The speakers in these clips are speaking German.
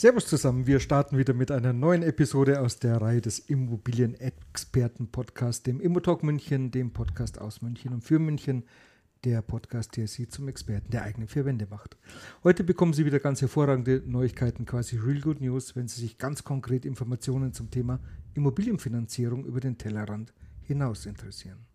Servus zusammen, wir starten wieder mit einer neuen Episode aus der Reihe des Immobilienexperten-Podcasts, dem Immotalk München, dem Podcast aus München und für München, der Podcast, der Sie zum Experten der eigenen vier Wände macht. Heute bekommen Sie wieder ganz hervorragende Neuigkeiten, quasi Real Good News, wenn Sie sich ganz konkret Informationen zum Thema Immobilienfinanzierung über den Tellerrand hinaus interessieren.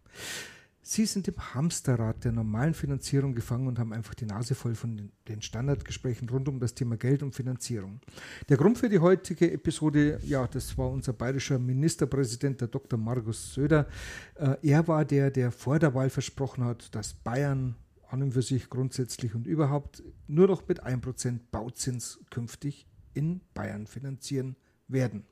Sie sind im Hamsterrad der normalen Finanzierung gefangen und haben einfach die Nase voll von den Standardgesprächen rund um das Thema Geld und Finanzierung. Der Grund für die heutige Episode, ja, das war unser bayerischer Ministerpräsident, der Dr. Markus Söder. Äh, er war der, der vor der Wahl versprochen hat, dass Bayern an und für sich grundsätzlich und überhaupt nur noch mit 1% Bauzins künftig in Bayern finanzieren werden.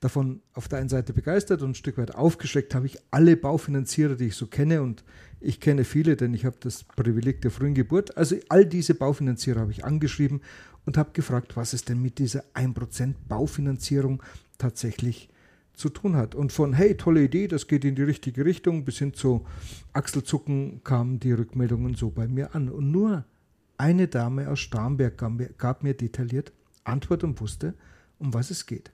Davon auf der einen Seite begeistert und ein Stück weit aufgeschreckt habe ich alle Baufinanzierer, die ich so kenne und ich kenne viele, denn ich habe das Privileg der frühen Geburt. Also all diese Baufinanzierer habe ich angeschrieben und habe gefragt, was es denn mit dieser 1% Baufinanzierung tatsächlich zu tun hat. Und von, hey, tolle Idee, das geht in die richtige Richtung, bis hin zu Achselzucken kamen die Rückmeldungen so bei mir an. Und nur eine Dame aus Starnberg gab mir, gab mir detailliert Antwort und wusste, um was es geht.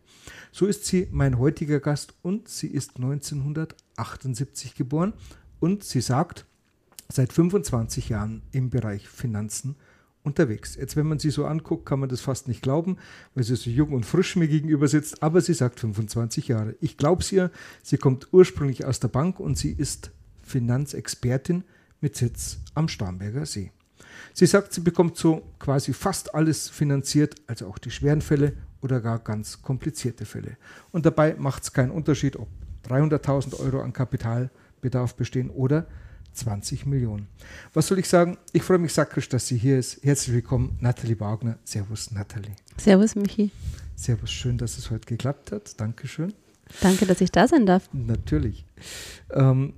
So ist sie mein heutiger Gast und sie ist 1978 geboren und sie sagt, seit 25 Jahren im Bereich Finanzen unterwegs. Jetzt, wenn man sie so anguckt, kann man das fast nicht glauben, weil sie so jung und frisch mir gegenüber sitzt, aber sie sagt 25 Jahre. Ich glaube es ihr, sie kommt ursprünglich aus der Bank und sie ist Finanzexpertin mit Sitz am Starnberger See. Sie sagt, sie bekommt so quasi fast alles finanziert, also auch die schweren Fälle oder gar ganz komplizierte Fälle. Und dabei macht es keinen Unterschied, ob 300.000 Euro an Kapitalbedarf bestehen oder 20 Millionen. Was soll ich sagen? Ich freue mich sakrisch, dass sie hier ist. Herzlich willkommen, Nathalie Wagner. Servus, Nathalie. Servus, Michi. Servus, schön, dass es heute geklappt hat. Dankeschön. Danke, dass ich da sein darf. Natürlich. Ähm,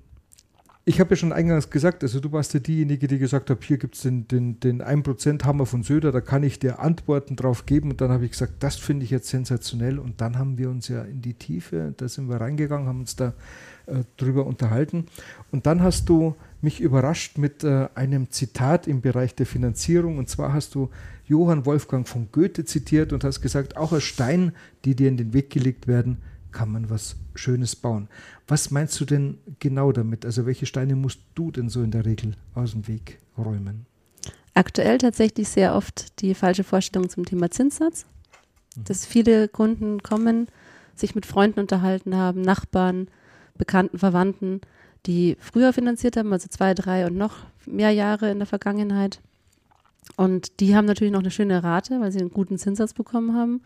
ich habe ja schon eingangs gesagt, also du warst ja diejenige, die gesagt hat, hier gibt es den, den, den 1% Hammer von Söder, da kann ich dir Antworten drauf geben. Und dann habe ich gesagt, das finde ich jetzt sensationell. Und dann haben wir uns ja in die Tiefe, da sind wir reingegangen, haben uns da äh, drüber unterhalten. Und dann hast du mich überrascht mit äh, einem Zitat im Bereich der Finanzierung. Und zwar hast du Johann Wolfgang von Goethe zitiert und hast gesagt, auch aus Steinen, die dir in den Weg gelegt werden, kann man was Schönes bauen. Was meinst du denn genau damit? Also welche Steine musst du denn so in der Regel aus dem Weg räumen? Aktuell tatsächlich sehr oft die falsche Vorstellung zum Thema Zinssatz. Mhm. Dass viele Kunden kommen, sich mit Freunden unterhalten haben, Nachbarn, Bekannten, Verwandten, die früher finanziert haben, also zwei, drei und noch mehr Jahre in der Vergangenheit. Und die haben natürlich noch eine schöne Rate, weil sie einen guten Zinssatz bekommen haben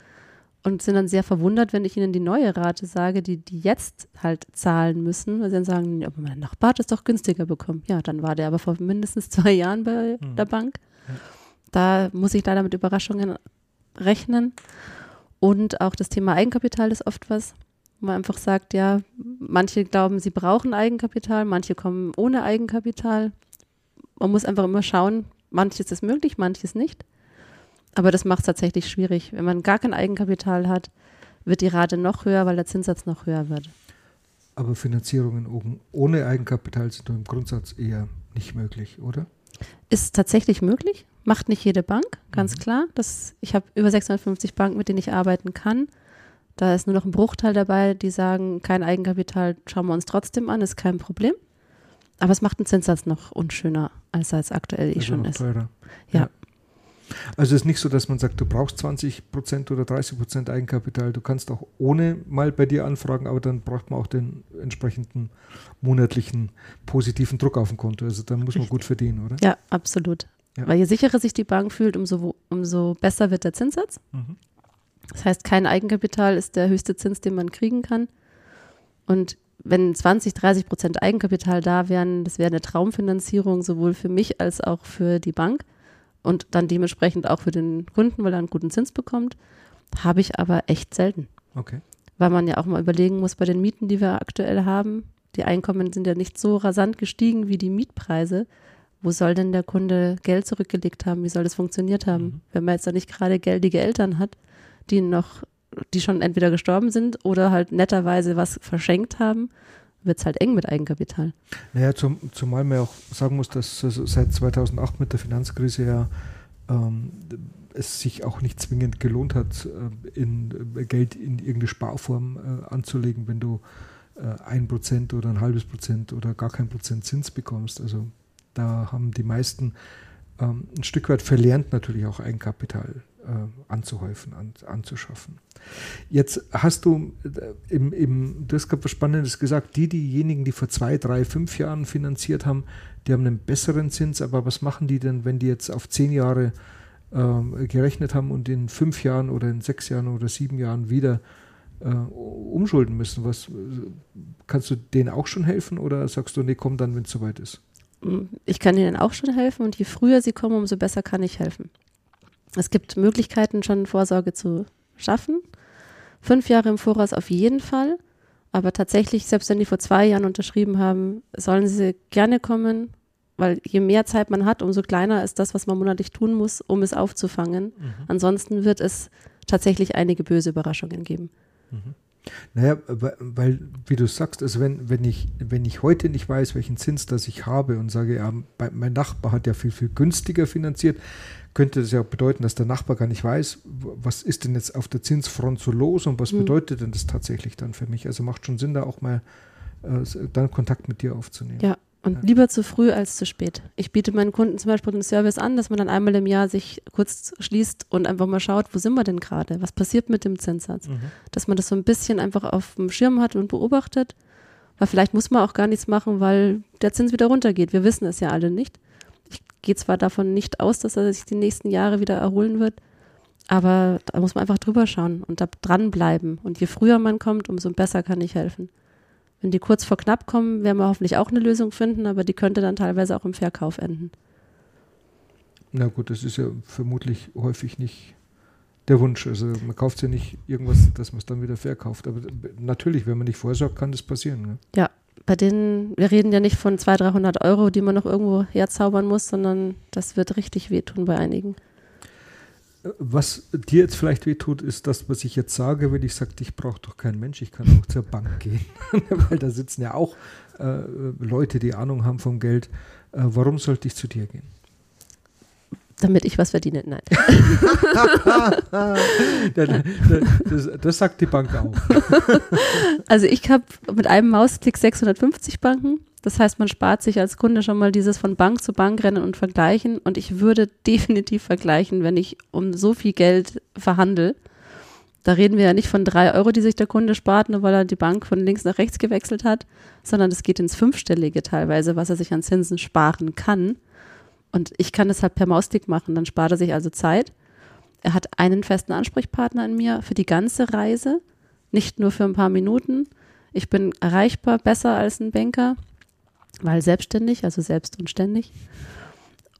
und sind dann sehr verwundert, wenn ich ihnen die neue Rate sage, die die jetzt halt zahlen müssen, weil sie dann sagen, ja, mein Nachbar hat es doch günstiger bekommen. Ja, dann war der aber vor mindestens zwei Jahren bei mhm. der Bank. Da muss ich leider mit Überraschungen rechnen. Und auch das Thema Eigenkapital ist oft was, wo man einfach sagt, ja, manche glauben, sie brauchen Eigenkapital, manche kommen ohne Eigenkapital. Man muss einfach immer schauen, manches ist möglich, manches nicht. Aber das macht es tatsächlich schwierig. Wenn man gar kein Eigenkapital hat, wird die Rate noch höher, weil der Zinssatz noch höher wird. Aber Finanzierungen ohne Eigenkapital sind im Grundsatz eher nicht möglich, oder? Ist tatsächlich möglich, macht nicht jede Bank, ganz mhm. klar. Das, ich habe über 650 Banken, mit denen ich arbeiten kann. Da ist nur noch ein Bruchteil dabei, die sagen, kein Eigenkapital, schauen wir uns trotzdem an, ist kein Problem. Aber es macht den Zinssatz noch unschöner, als er es aktuell eh schon ist. Teurer. Ja. ja. Also es ist nicht so, dass man sagt, du brauchst 20 Prozent oder 30 Prozent Eigenkapital. Du kannst auch ohne mal bei dir anfragen, aber dann braucht man auch den entsprechenden monatlichen positiven Druck auf dem Konto. Also dann muss man gut verdienen, oder? Ja, absolut. Ja. Weil je sicherer sich die Bank fühlt, umso, umso besser wird der Zinssatz. Mhm. Das heißt, kein Eigenkapital ist der höchste Zins, den man kriegen kann. Und wenn 20, 30 Prozent Eigenkapital da wären, das wäre eine Traumfinanzierung sowohl für mich als auch für die Bank. Und dann dementsprechend auch für den Kunden, weil er einen guten Zins bekommt. Habe ich aber echt selten. Okay. Weil man ja auch mal überlegen muss bei den Mieten, die wir aktuell haben. Die Einkommen sind ja nicht so rasant gestiegen wie die Mietpreise. Wo soll denn der Kunde Geld zurückgelegt haben? Wie soll das funktioniert haben? Mhm. Wenn man jetzt da nicht gerade geldige Eltern hat, die noch, die schon entweder gestorben sind oder halt netterweise was verschenkt haben, wird es halt eng mit Eigenkapital. Naja, zum, zumal man auch sagen muss, dass also seit 2008 mit der Finanzkrise ja ähm, es sich auch nicht zwingend gelohnt hat, äh, in, äh, Geld in irgendeine Sparform äh, anzulegen, wenn du äh, ein Prozent oder ein halbes Prozent oder gar kein Prozent Zins bekommst. Also da haben die meisten ähm, ein Stück weit verlernt, natürlich auch Eigenkapital äh, anzuhäufen, an, anzuschaffen. Jetzt hast du äh, im, im, du hast gerade was Spannendes gesagt, die, diejenigen, die vor zwei, drei, fünf Jahren finanziert haben, die haben einen besseren Zins, aber was machen die denn, wenn die jetzt auf zehn Jahre äh, gerechnet haben und in fünf Jahren oder in sechs Jahren oder sieben Jahren wieder äh, umschulden müssen? Was, kannst du denen auch schon helfen oder sagst du, nee, komm dann, wenn es soweit ist? Ich kann ihnen auch schon helfen und je früher sie kommen, umso besser kann ich helfen. Es gibt Möglichkeiten, schon Vorsorge zu schaffen. Fünf Jahre im Voraus auf jeden Fall. Aber tatsächlich, selbst wenn die vor zwei Jahren unterschrieben haben, sollen sie gerne kommen, weil je mehr Zeit man hat, umso kleiner ist das, was man monatlich tun muss, um es aufzufangen. Mhm. Ansonsten wird es tatsächlich einige böse Überraschungen geben. Mhm. Naja, weil, wie du sagst, also wenn, wenn, ich, wenn ich heute nicht weiß, welchen Zins das ich habe und sage, ja, mein Nachbar hat ja viel, viel günstiger finanziert, könnte das ja auch bedeuten, dass der Nachbar gar nicht weiß, was ist denn jetzt auf der Zinsfront so los und was mhm. bedeutet denn das tatsächlich dann für mich. Also macht schon Sinn, da auch mal äh, dann Kontakt mit dir aufzunehmen. Ja, und ja. lieber zu früh als zu spät. Ich biete meinen Kunden zum Beispiel den Service an, dass man dann einmal im Jahr sich kurz schließt und einfach mal schaut, wo sind wir denn gerade? Was passiert mit dem Zinssatz? Mhm. Dass man das so ein bisschen einfach auf dem Schirm hat und beobachtet. Weil vielleicht muss man auch gar nichts machen, weil der Zins wieder runtergeht. Wir wissen es ja alle nicht gehe zwar davon nicht aus, dass er sich die nächsten Jahre wieder erholen wird, aber da muss man einfach drüber schauen und da dranbleiben. Und je früher man kommt, umso besser kann ich helfen. Wenn die kurz vor knapp kommen, werden wir hoffentlich auch eine Lösung finden, aber die könnte dann teilweise auch im Verkauf enden. Na gut, das ist ja vermutlich häufig nicht der Wunsch. Also man kauft ja nicht irgendwas, dass man es dann wieder verkauft. Aber natürlich, wenn man nicht vorsorgt, kann das passieren. Ne? Ja, bei denen, wir reden ja nicht von 200, 300 Euro, die man noch irgendwo herzaubern muss, sondern das wird richtig wehtun bei einigen. Was dir jetzt vielleicht wehtut, ist das, was ich jetzt sage, wenn ich sage, ich brauche doch keinen Mensch, ich kann auch zur Bank gehen. Weil da sitzen ja auch äh, Leute, die Ahnung haben vom Geld. Äh, warum sollte ich zu dir gehen? Damit ich was verdiene. Nein. das, das, sagt die Bank auch. Also ich habe mit einem Mausklick 650 Banken. Das heißt, man spart sich als Kunde schon mal dieses von Bank zu Bank rennen und vergleichen. Und ich würde definitiv vergleichen, wenn ich um so viel Geld verhandle. Da reden wir ja nicht von drei Euro, die sich der Kunde spart, nur weil er die Bank von links nach rechts gewechselt hat, sondern es geht ins Fünfstellige teilweise, was er sich an Zinsen sparen kann. Und ich kann das halt per Mausklick machen. Dann spart er sich also Zeit. Er hat einen festen Ansprechpartner in mir für die ganze Reise, nicht nur für ein paar Minuten. Ich bin erreichbar, besser als ein Banker, weil selbstständig, also selbst und ständig.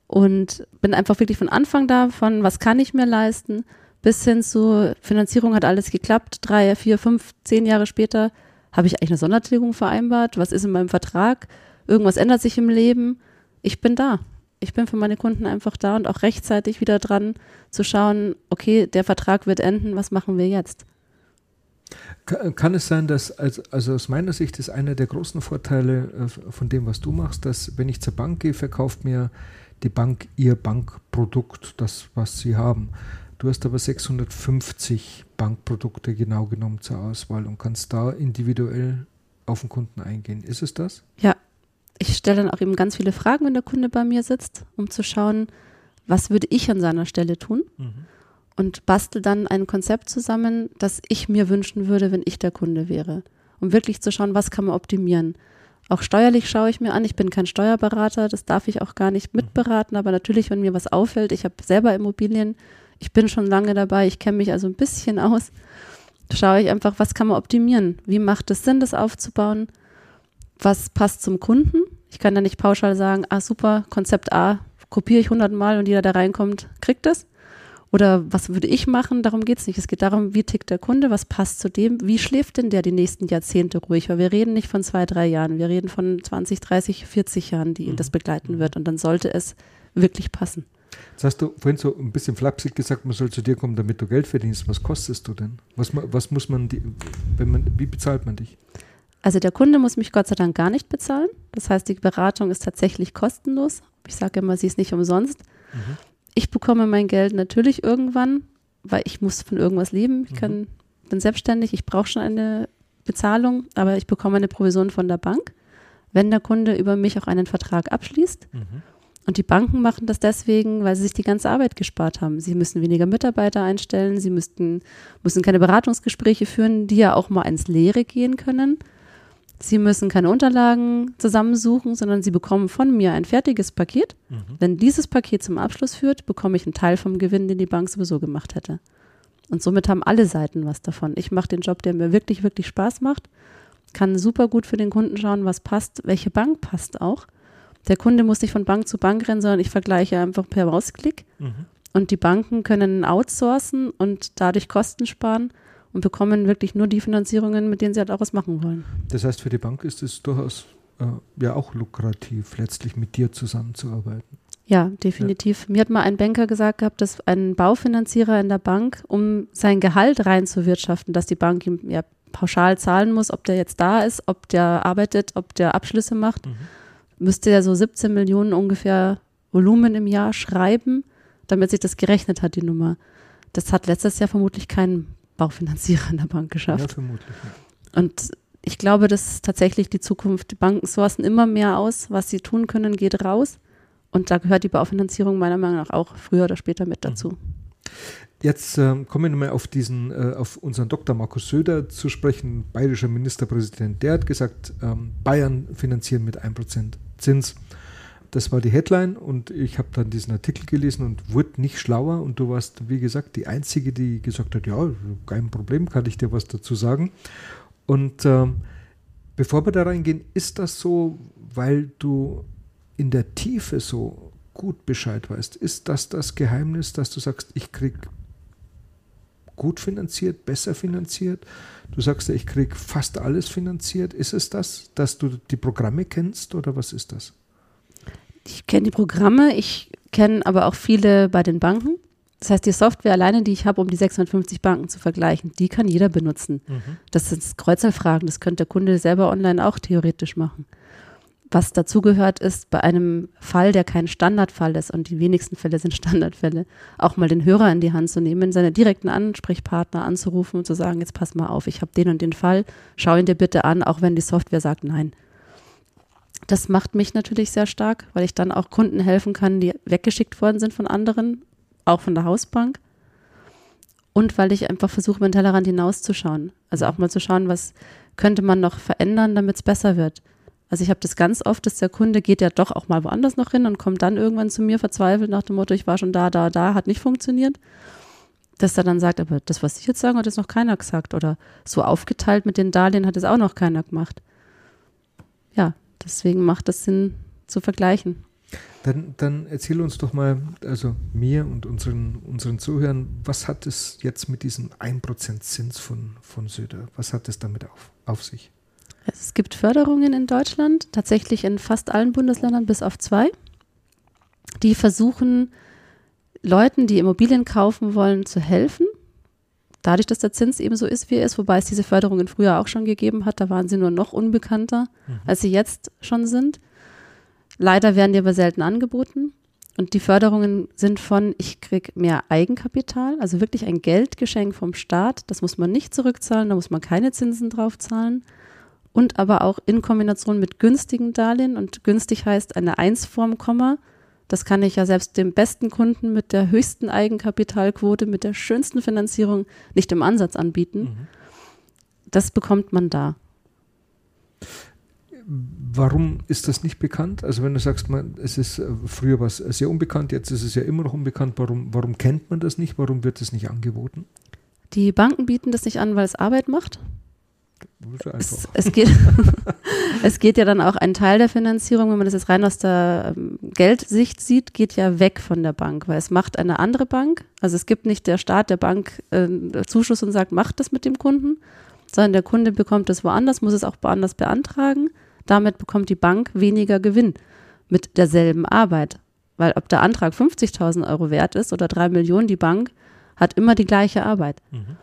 Und bin einfach wirklich von Anfang da, von was kann ich mir leisten, bis hin zu Finanzierung hat alles geklappt. Drei, vier, fünf, zehn Jahre später habe ich eigentlich eine Sondertilgung vereinbart. Was ist in meinem Vertrag? Irgendwas ändert sich im Leben. Ich bin da ich bin für meine Kunden einfach da und auch rechtzeitig wieder dran zu schauen, okay, der Vertrag wird enden, was machen wir jetzt? Kann es sein, dass, also aus meiner Sicht ist einer der großen Vorteile äh, von dem, was du machst, dass wenn ich zur Bank gehe, verkauft mir die Bank ihr Bankprodukt, das, was sie haben. Du hast aber 650 Bankprodukte genau genommen zur Auswahl und kannst da individuell auf den Kunden eingehen. Ist es das? Ja, ich stelle dann auch eben ganz viele Fragen, wenn der Kunde bei mir sitzt, um zu schauen, was würde ich an seiner Stelle tun? Mhm. Und bastel dann ein Konzept zusammen, das ich mir wünschen würde, wenn ich der Kunde wäre. Um wirklich zu schauen, was kann man optimieren. Auch steuerlich schaue ich mir an. Ich bin kein Steuerberater, das darf ich auch gar nicht mhm. mitberaten. Aber natürlich, wenn mir was auffällt, ich habe selber Immobilien, ich bin schon lange dabei, ich kenne mich also ein bisschen aus, schaue ich einfach, was kann man optimieren? Wie macht es Sinn, das aufzubauen? was passt zum Kunden. Ich kann da nicht pauschal sagen, ah super, Konzept A, kopiere ich hundertmal und jeder, der reinkommt, kriegt das. Oder was würde ich machen? Darum geht es nicht. Es geht darum, wie tickt der Kunde, was passt zu dem, wie schläft denn der die nächsten Jahrzehnte ruhig? Weil wir reden nicht von zwei, drei Jahren, wir reden von 20, 30, 40 Jahren, die ihn mhm. das begleiten wird. Und dann sollte es wirklich passen. Jetzt hast du vorhin so ein bisschen flapsig gesagt, man soll zu dir kommen, damit du Geld verdienst. Was kostest du denn? Was, was muss man, die, wenn man, wie bezahlt man dich? Also der Kunde muss mich Gott sei Dank gar nicht bezahlen. Das heißt, die Beratung ist tatsächlich kostenlos. Ich sage immer, sie ist nicht umsonst. Mhm ich bekomme mein Geld natürlich irgendwann, weil ich muss von irgendwas leben. Ich mhm. kann, bin selbstständig, ich brauche schon eine Bezahlung, aber ich bekomme eine Provision von der Bank, wenn der Kunde über mich auch einen Vertrag abschließt. Mhm. Und die Banken machen das deswegen, weil sie sich die ganze Arbeit gespart haben. Sie müssen weniger Mitarbeiter einstellen, sie müssten, müssen keine Beratungsgespräche führen, die ja auch mal ins Leere gehen können. Sie müssen keine Unterlagen zusammensuchen, sondern Sie bekommen von mir ein fertiges Paket. Mhm. Wenn dieses Paket zum Abschluss führt, bekomme ich einen Teil vom Gewinn, den die Bank sowieso gemacht hätte. Und somit haben alle Seiten was davon. Ich mache den Job, der mir wirklich, wirklich Spaß macht, kann super gut für den Kunden schauen, was passt, welche Bank passt auch. Der Kunde muss nicht von Bank zu Bank rennen, sondern ich vergleiche einfach per Mausklick. Mhm. Und die Banken können outsourcen und dadurch Kosten sparen und bekommen wirklich nur die Finanzierungen, mit denen sie halt auch was machen wollen. Das heißt, für die Bank ist es durchaus äh, ja auch lukrativ, letztlich mit dir zusammenzuarbeiten. Ja, definitiv. Ja. Mir hat mal ein Banker gesagt gehabt, dass ein Baufinanzierer in der Bank, um sein Gehalt reinzuwirtschaften, dass die Bank ihm ja pauschal zahlen muss, ob der jetzt da ist, ob der arbeitet, ob der Abschlüsse macht, mhm. müsste er so 17 Millionen ungefähr Volumen im Jahr schreiben, damit sich das gerechnet hat, die Nummer. Das hat letztes Jahr vermutlich kein Baufinanzierer in der Bank geschafft. Ja, vermutlich. Ja. Und ich glaube, das ist tatsächlich die Zukunft. Die Banken sourcen immer mehr aus. Was sie tun können, geht raus. Und da gehört die Baufinanzierung meiner Meinung nach auch früher oder später mit dazu. Mhm. Jetzt ähm, kommen wir nochmal auf diesen, äh, auf unseren Dr. Markus Söder zu sprechen, bayerischer Ministerpräsident. Der hat gesagt, ähm, Bayern finanzieren mit 1% Zins. Das war die Headline und ich habe dann diesen Artikel gelesen und wurde nicht schlauer und du warst, wie gesagt, die Einzige, die gesagt hat, ja, kein Problem, kann ich dir was dazu sagen. Und ähm, bevor wir da reingehen, ist das so, weil du in der Tiefe so gut Bescheid weißt? Ist das das Geheimnis, dass du sagst, ich kriege gut finanziert, besser finanziert? Du sagst ja, ich kriege fast alles finanziert. Ist es das, dass du die Programme kennst oder was ist das? Ich kenne die Programme, ich kenne aber auch viele bei den Banken. Das heißt, die Software alleine, die ich habe, um die 650 Banken zu vergleichen, die kann jeder benutzen. Mhm. Das sind Kreuzerfragen, das könnte der Kunde selber online auch theoretisch machen. Was dazugehört, ist bei einem Fall, der kein Standardfall ist, und die wenigsten Fälle sind Standardfälle, auch mal den Hörer in die Hand zu nehmen, seine direkten Ansprechpartner anzurufen und zu sagen, jetzt pass mal auf, ich habe den und den Fall, schau ihn dir bitte an, auch wenn die Software sagt nein. Das macht mich natürlich sehr stark, weil ich dann auch Kunden helfen kann, die weggeschickt worden sind von anderen, auch von der Hausbank. Und weil ich einfach versuche, meinen Tellerrand hinauszuschauen. Also auch mal zu schauen, was könnte man noch verändern, damit es besser wird. Also ich habe das ganz oft, dass der Kunde geht ja doch auch mal woanders noch hin und kommt dann irgendwann zu mir verzweifelt nach dem Motto, ich war schon da, da, da, hat nicht funktioniert. Dass er dann sagt, aber das, was Sie jetzt sagen, hat jetzt noch keiner gesagt. Oder so aufgeteilt mit den Darlehen hat es auch noch keiner gemacht. Ja, Deswegen macht es Sinn zu vergleichen. Dann, dann erzähl uns doch mal, also mir und unseren, unseren Zuhörern, was hat es jetzt mit diesem 1% Zins von, von Söder, was hat es damit auf, auf sich? Es gibt Förderungen in Deutschland, tatsächlich in fast allen Bundesländern bis auf zwei, die versuchen, Leuten, die Immobilien kaufen wollen, zu helfen dadurch, dass der Zins eben so ist, wie er ist, wobei es diese Förderungen früher auch schon gegeben hat, da waren sie nur noch unbekannter, mhm. als sie jetzt schon sind. Leider werden die aber selten angeboten. Und die Förderungen sind von, ich kriege mehr Eigenkapital, also wirklich ein Geldgeschenk vom Staat. Das muss man nicht zurückzahlen, da muss man keine Zinsen drauf zahlen. Und aber auch in Kombination mit günstigen Darlehen. Und günstig heißt eine Einsform, Komma. Das kann ich ja selbst dem besten Kunden mit der höchsten Eigenkapitalquote, mit der schönsten Finanzierung nicht im Ansatz anbieten. Mhm. Das bekommt man da. Warum ist das nicht bekannt? Also wenn du sagst, man, es ist äh, früher was sehr unbekannt, jetzt ist es ja immer noch unbekannt. Warum, warum kennt man das nicht? Warum wird es nicht angeboten? Die Banken bieten das nicht an, weil es Arbeit macht. Es, es, geht, es geht ja dann auch ein Teil der Finanzierung, wenn man das jetzt rein aus der ähm, Geldsicht sieht, geht ja weg von der Bank, weil es macht eine andere Bank. Also es gibt nicht der Staat der Bank äh, Zuschuss und sagt, macht das mit dem Kunden, sondern der Kunde bekommt es woanders, muss es auch woanders beantragen. Damit bekommt die Bank weniger Gewinn mit derselben Arbeit. Weil ob der Antrag 50.000 Euro wert ist oder drei Millionen, die Bank hat immer die gleiche Arbeit. Mhm.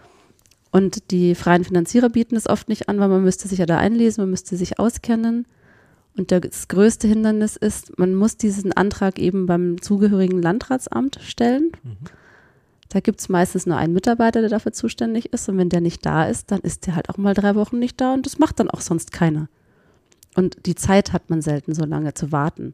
Und die freien Finanzierer bieten es oft nicht an, weil man müsste sich ja da einlesen, man müsste sich auskennen. Und das größte Hindernis ist, man muss diesen Antrag eben beim zugehörigen Landratsamt stellen. Mhm. Da gibt es meistens nur einen Mitarbeiter, der dafür zuständig ist. Und wenn der nicht da ist, dann ist der halt auch mal drei Wochen nicht da und das macht dann auch sonst keiner. Und die Zeit hat man selten so lange zu warten.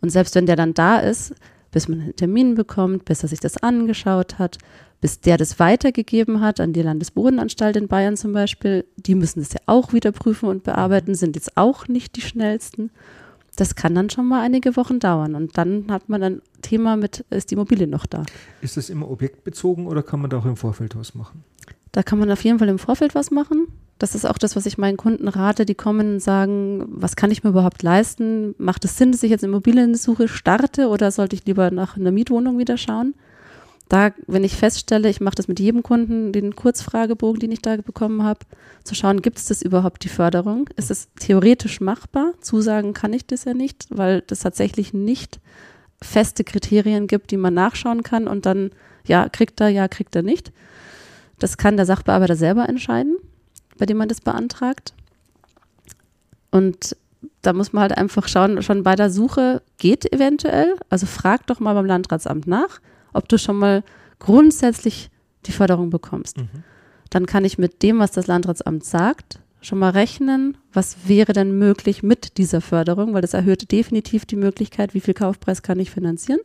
Und selbst wenn der dann da ist, bis man einen Termin bekommt, bis er sich das angeschaut hat, bis der das weitergegeben hat an die Landesbodenanstalt in Bayern zum Beispiel, die müssen das ja auch wieder prüfen und bearbeiten, sind jetzt auch nicht die schnellsten. Das kann dann schon mal einige Wochen dauern und dann hat man ein Thema mit, ist die Immobilie noch da? Ist das immer objektbezogen oder kann man da auch im Vorfeld was machen? Da kann man auf jeden Fall im Vorfeld was machen. Das ist auch das, was ich meinen Kunden rate. Die kommen und sagen, was kann ich mir überhaupt leisten? Macht es Sinn, dass ich jetzt Immobiliensuche starte oder sollte ich lieber nach einer Mietwohnung wieder schauen? Da, wenn ich feststelle, ich mache das mit jedem Kunden, den Kurzfragebogen, den ich da bekommen habe, zu schauen, gibt es das überhaupt die Förderung? Ist es theoretisch machbar? Zusagen kann ich das ja nicht, weil das tatsächlich nicht feste Kriterien gibt, die man nachschauen kann und dann, ja, kriegt er, ja, kriegt er nicht. Das kann der Sachbearbeiter selber entscheiden bei dem man das beantragt. Und da muss man halt einfach schauen, schon bei der Suche geht eventuell. Also frag doch mal beim Landratsamt nach, ob du schon mal grundsätzlich die Förderung bekommst. Mhm. Dann kann ich mit dem, was das Landratsamt sagt, schon mal rechnen, was wäre denn möglich mit dieser Förderung, weil das erhöht definitiv die Möglichkeit, wie viel Kaufpreis kann ich finanzieren.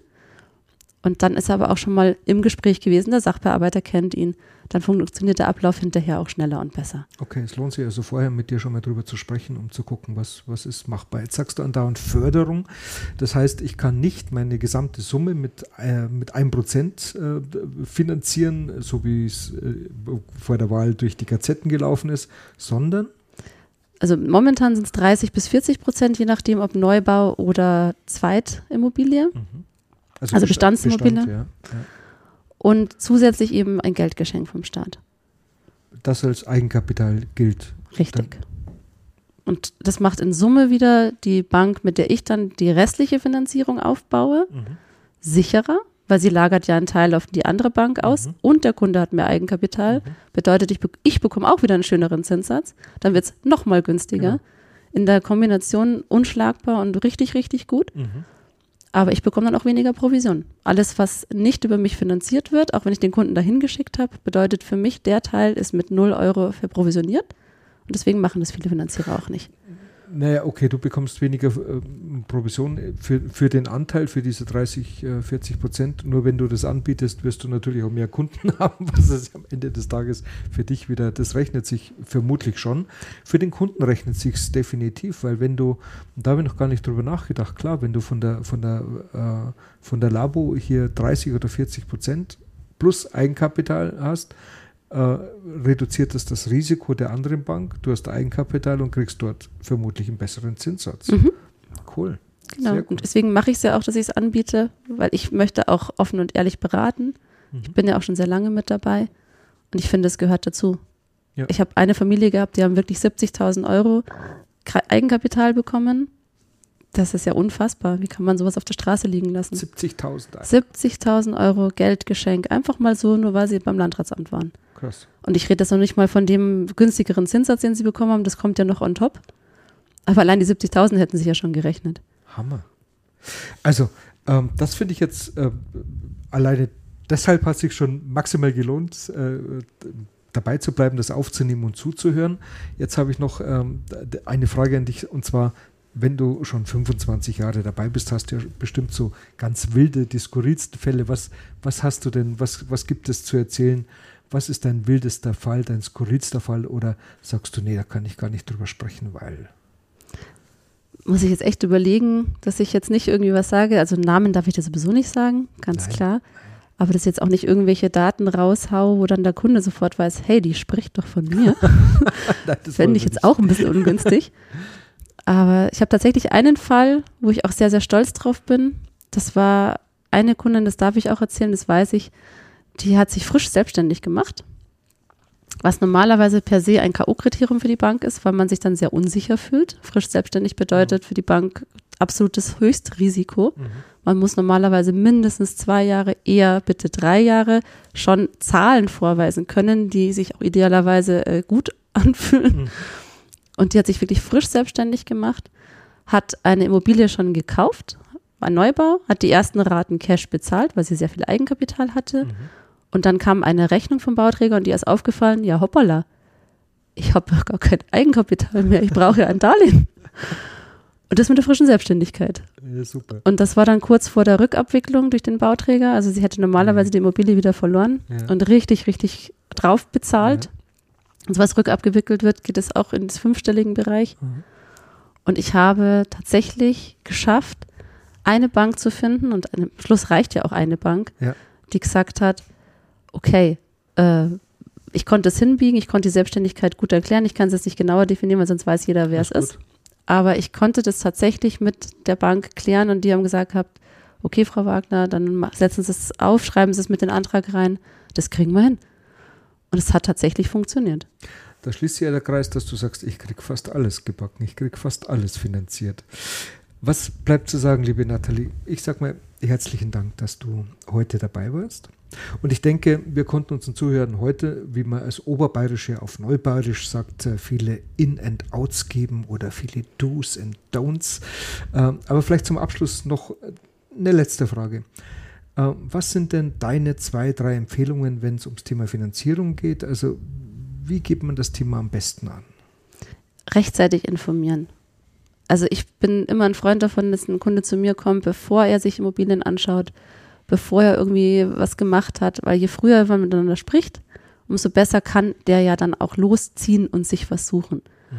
Und dann ist er aber auch schon mal im Gespräch gewesen, der Sachbearbeiter kennt ihn. Dann funktioniert der Ablauf hinterher auch schneller und besser. Okay, es lohnt sich also vorher mit dir schon mal drüber zu sprechen, um zu gucken, was, was ist machbar. Jetzt sagst du andauernd Förderung. Das heißt, ich kann nicht meine gesamte Summe mit, äh, mit einem Prozent äh, finanzieren, so wie es äh, vor der Wahl durch die Gazetten gelaufen ist, sondern also momentan sind es 30 bis 40 Prozent, je nachdem, ob Neubau oder Zweitimmobilie. Mhm. Also, also Bestandsimmobilie. Bestand, ja. Ja. Und zusätzlich eben ein Geldgeschenk vom Staat. Das als Eigenkapital gilt. Richtig. Dann. Und das macht in Summe wieder die Bank, mit der ich dann die restliche Finanzierung aufbaue, mhm. sicherer, weil sie lagert ja einen Teil auf die andere Bank aus mhm. und der Kunde hat mehr Eigenkapital. Mhm. Bedeutet, ich, ich bekomme auch wieder einen schöneren Zinssatz. Dann wird es nochmal günstiger. Genau. In der Kombination unschlagbar und richtig, richtig gut. Aber ich bekomme dann auch weniger Provision. Alles, was nicht über mich finanziert wird, auch wenn ich den Kunden dahin geschickt habe, bedeutet für mich, der Teil ist mit 0 Euro verprovisioniert. Und deswegen machen das viele Finanzierer auch nicht. Naja, okay, du bekommst weniger äh, Provision für, für den Anteil, für diese 30, äh, 40 Prozent. Nur wenn du das anbietest, wirst du natürlich auch mehr Kunden haben, was es am Ende des Tages für dich wieder, das rechnet sich vermutlich schon. Für den Kunden rechnet sich definitiv, weil wenn du, da habe ich noch gar nicht drüber nachgedacht, klar, wenn du von der, von der, äh, von der Labo hier 30 oder 40 Prozent plus Eigenkapital hast, reduziert es das Risiko der anderen Bank. Du hast Eigenkapital und kriegst dort vermutlich einen besseren Zinssatz. Mhm. Cool. Genau. Und deswegen mache ich es ja auch, dass ich es anbiete, weil ich möchte auch offen und ehrlich beraten. Mhm. Ich bin ja auch schon sehr lange mit dabei und ich finde, es gehört dazu. Ja. Ich habe eine Familie gehabt, die haben wirklich 70.000 Euro Eigenkapital bekommen. Das ist ja unfassbar. Wie kann man sowas auf der Straße liegen lassen? 70.000 70.000 Euro Geldgeschenk. Einfach mal so, nur weil sie beim Landratsamt waren. Krass. Und ich rede jetzt noch nicht mal von dem günstigeren Zinssatz, den sie bekommen haben, das kommt ja noch on top. Aber allein die 70.000 hätten sich ja schon gerechnet. Hammer. Also, ähm, das finde ich jetzt äh, alleine deshalb hat sich schon maximal gelohnt, äh, dabei zu bleiben, das aufzunehmen und zuzuhören. Jetzt habe ich noch ähm, eine Frage an dich und zwar, wenn du schon 25 Jahre dabei bist, hast du ja bestimmt so ganz wilde, die skurrilsten Fälle. Was, was hast du denn, was, was gibt es zu erzählen, was ist dein wildester Fall, dein skurrilster Fall oder sagst du, nee, da kann ich gar nicht drüber sprechen, weil. Muss ich jetzt echt überlegen, dass ich jetzt nicht irgendwie was sage. Also Namen darf ich dir sowieso nicht sagen, ganz Nein. klar. aber dass jetzt auch nicht irgendwelche Daten raushau, wo dann der Kunde sofort weiß, hey, die spricht doch von mir. das fände ich jetzt auch ein bisschen ungünstig. Aber ich habe tatsächlich einen Fall, wo ich auch sehr, sehr stolz drauf bin. Das war eine Kundin, das darf ich auch erzählen, das weiß ich, die hat sich frisch selbstständig gemacht. Was normalerweise per se ein K.O.-Kriterium für die Bank ist, weil man sich dann sehr unsicher fühlt. Frisch selbstständig bedeutet für die Bank absolutes Höchstrisiko. Mhm. Man muss normalerweise mindestens zwei Jahre, eher bitte drei Jahre schon Zahlen vorweisen können, die sich auch idealerweise äh, gut anfühlen. Mhm. Und die hat sich wirklich frisch selbstständig gemacht, hat eine Immobilie schon gekauft, war Neubau, hat die ersten Raten Cash bezahlt, weil sie sehr viel Eigenkapital hatte. Mhm. Und dann kam eine Rechnung vom Bauträger und die ist aufgefallen, ja hoppala, ich habe gar kein Eigenkapital mehr, ich brauche ja ein Darlehen. Und das mit der frischen Selbstständigkeit. Ja, super. Und das war dann kurz vor der Rückabwicklung durch den Bauträger. Also sie hätte normalerweise mhm. die Immobilie wieder verloren ja. und richtig, richtig drauf bezahlt. Ja. Und was rückabgewickelt wird, geht es auch in den fünfstelligen Bereich. Mhm. Und ich habe tatsächlich geschafft, eine Bank zu finden, und am Schluss reicht ja auch eine Bank, ja. die gesagt hat, okay, äh, ich konnte es hinbiegen, ich konnte die Selbstständigkeit gut erklären, ich kann es jetzt nicht genauer definieren, weil sonst weiß jeder, wer es ist. Aber ich konnte das tatsächlich mit der Bank klären und die haben gesagt gehabt, okay, Frau Wagner, dann setzen Sie es auf, schreiben Sie es mit den Antrag rein, das kriegen wir hin. Und es hat tatsächlich funktioniert. Da schließt sich ja der Kreis, dass du sagst, ich kriege fast alles gebacken, ich kriege fast alles finanziert. Was bleibt zu sagen, liebe Nathalie? Ich sage mal herzlichen Dank, dass du heute dabei warst. Und ich denke, wir konnten unseren Zuhörern heute, wie man als Oberbayerische auf Neubayerisch sagt, äh, viele In- and Outs geben oder viele Do's and Don'ts. Ähm, aber vielleicht zum Abschluss noch eine letzte Frage. Ähm, was sind denn deine zwei, drei Empfehlungen, wenn es ums Thema Finanzierung geht? Also wie geht man das Thema am besten an? Rechtzeitig informieren. Also ich bin immer ein Freund davon, dass ein Kunde zu mir kommt, bevor er sich Immobilien anschaut, bevor er irgendwie was gemacht hat, weil je früher man miteinander spricht, umso besser kann der ja dann auch losziehen und sich was suchen. Mhm.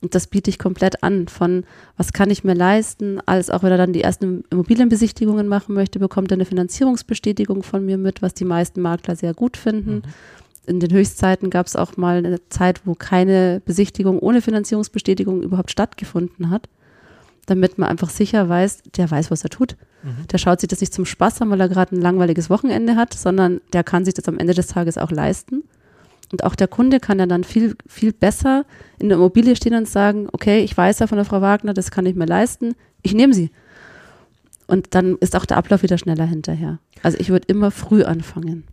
Und das biete ich komplett an, von was kann ich mir leisten, als auch wenn er dann die ersten Immobilienbesichtigungen machen möchte, bekommt er eine Finanzierungsbestätigung von mir mit, was die meisten Makler sehr gut finden. Mhm. In den Höchstzeiten gab es auch mal eine Zeit, wo keine Besichtigung ohne Finanzierungsbestätigung überhaupt stattgefunden hat damit man einfach sicher weiß, der weiß, was er tut. Mhm. Der schaut sich das nicht zum Spaß an, weil er gerade ein langweiliges Wochenende hat, sondern der kann sich das am Ende des Tages auch leisten. Und auch der Kunde kann ja dann viel, viel besser in der Immobilie stehen und sagen, okay, ich weiß ja von der Frau Wagner, das kann ich mir leisten, ich nehme sie. Und dann ist auch der Ablauf wieder schneller hinterher. Also ich würde immer früh anfangen.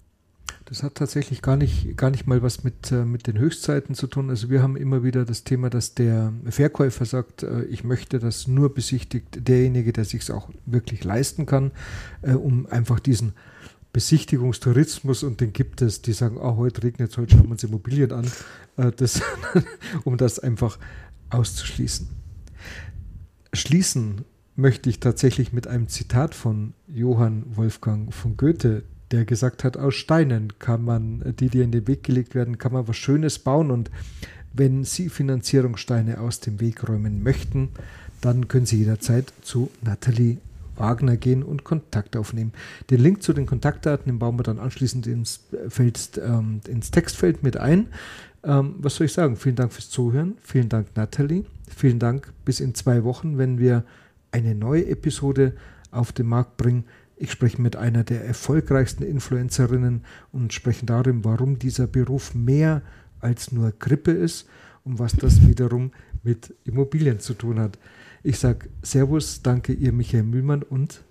Das hat tatsächlich gar nicht, gar nicht mal was mit, äh, mit den Höchstzeiten zu tun. Also wir haben immer wieder das Thema, dass der Verkäufer sagt, äh, ich möchte das nur besichtigt derjenige, der sich es auch wirklich leisten kann, äh, um einfach diesen Besichtigungstourismus und den gibt es, die sagen, oh, heute regnet es, heute schauen wir uns Immobilien an, äh, das, um das einfach auszuschließen. Schließen möchte ich tatsächlich mit einem Zitat von Johann Wolfgang von Goethe, der gesagt hat, aus Steinen kann man, die dir in den Weg gelegt werden, kann man was Schönes bauen. Und wenn Sie Finanzierungssteine aus dem Weg räumen möchten, dann können Sie jederzeit zu Nathalie Wagner gehen und Kontakt aufnehmen. Den Link zu den Kontaktdaten den bauen wir dann anschließend ins, Feld, ähm, ins Textfeld mit ein. Ähm, was soll ich sagen? Vielen Dank fürs Zuhören. Vielen Dank, Nathalie. Vielen Dank bis in zwei Wochen, wenn wir eine neue Episode auf den Markt bringen. Ich spreche mit einer der erfolgreichsten Influencerinnen und spreche darum, warum dieser Beruf mehr als nur Grippe ist und was das wiederum mit Immobilien zu tun hat. Ich sage Servus, danke ihr Michael Mühlmann und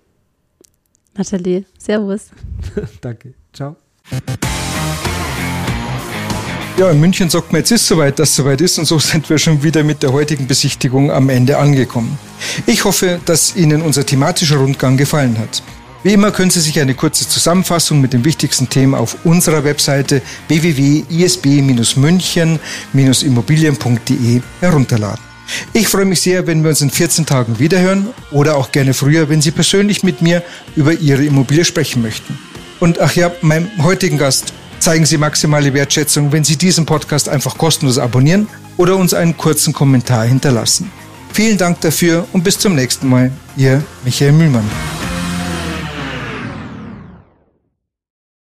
Nathalie. Servus. danke. Ciao. Ja, in München sagt man, jetzt ist soweit, dass soweit ist und so sind wir schon wieder mit der heutigen Besichtigung am Ende angekommen. Ich hoffe, dass Ihnen unser thematischer Rundgang gefallen hat. Wie immer können Sie sich eine kurze Zusammenfassung mit den wichtigsten Themen auf unserer Webseite www.isb-münchen-immobilien.de herunterladen. Ich freue mich sehr, wenn wir uns in 14 Tagen wiederhören oder auch gerne früher, wenn Sie persönlich mit mir über Ihre Immobilie sprechen möchten. Und ach ja, meinem heutigen Gast zeigen Sie maximale Wertschätzung, wenn Sie diesen Podcast einfach kostenlos abonnieren oder uns einen kurzen Kommentar hinterlassen. Vielen Dank dafür und bis zum nächsten Mal. Ihr Michael Mühlmann.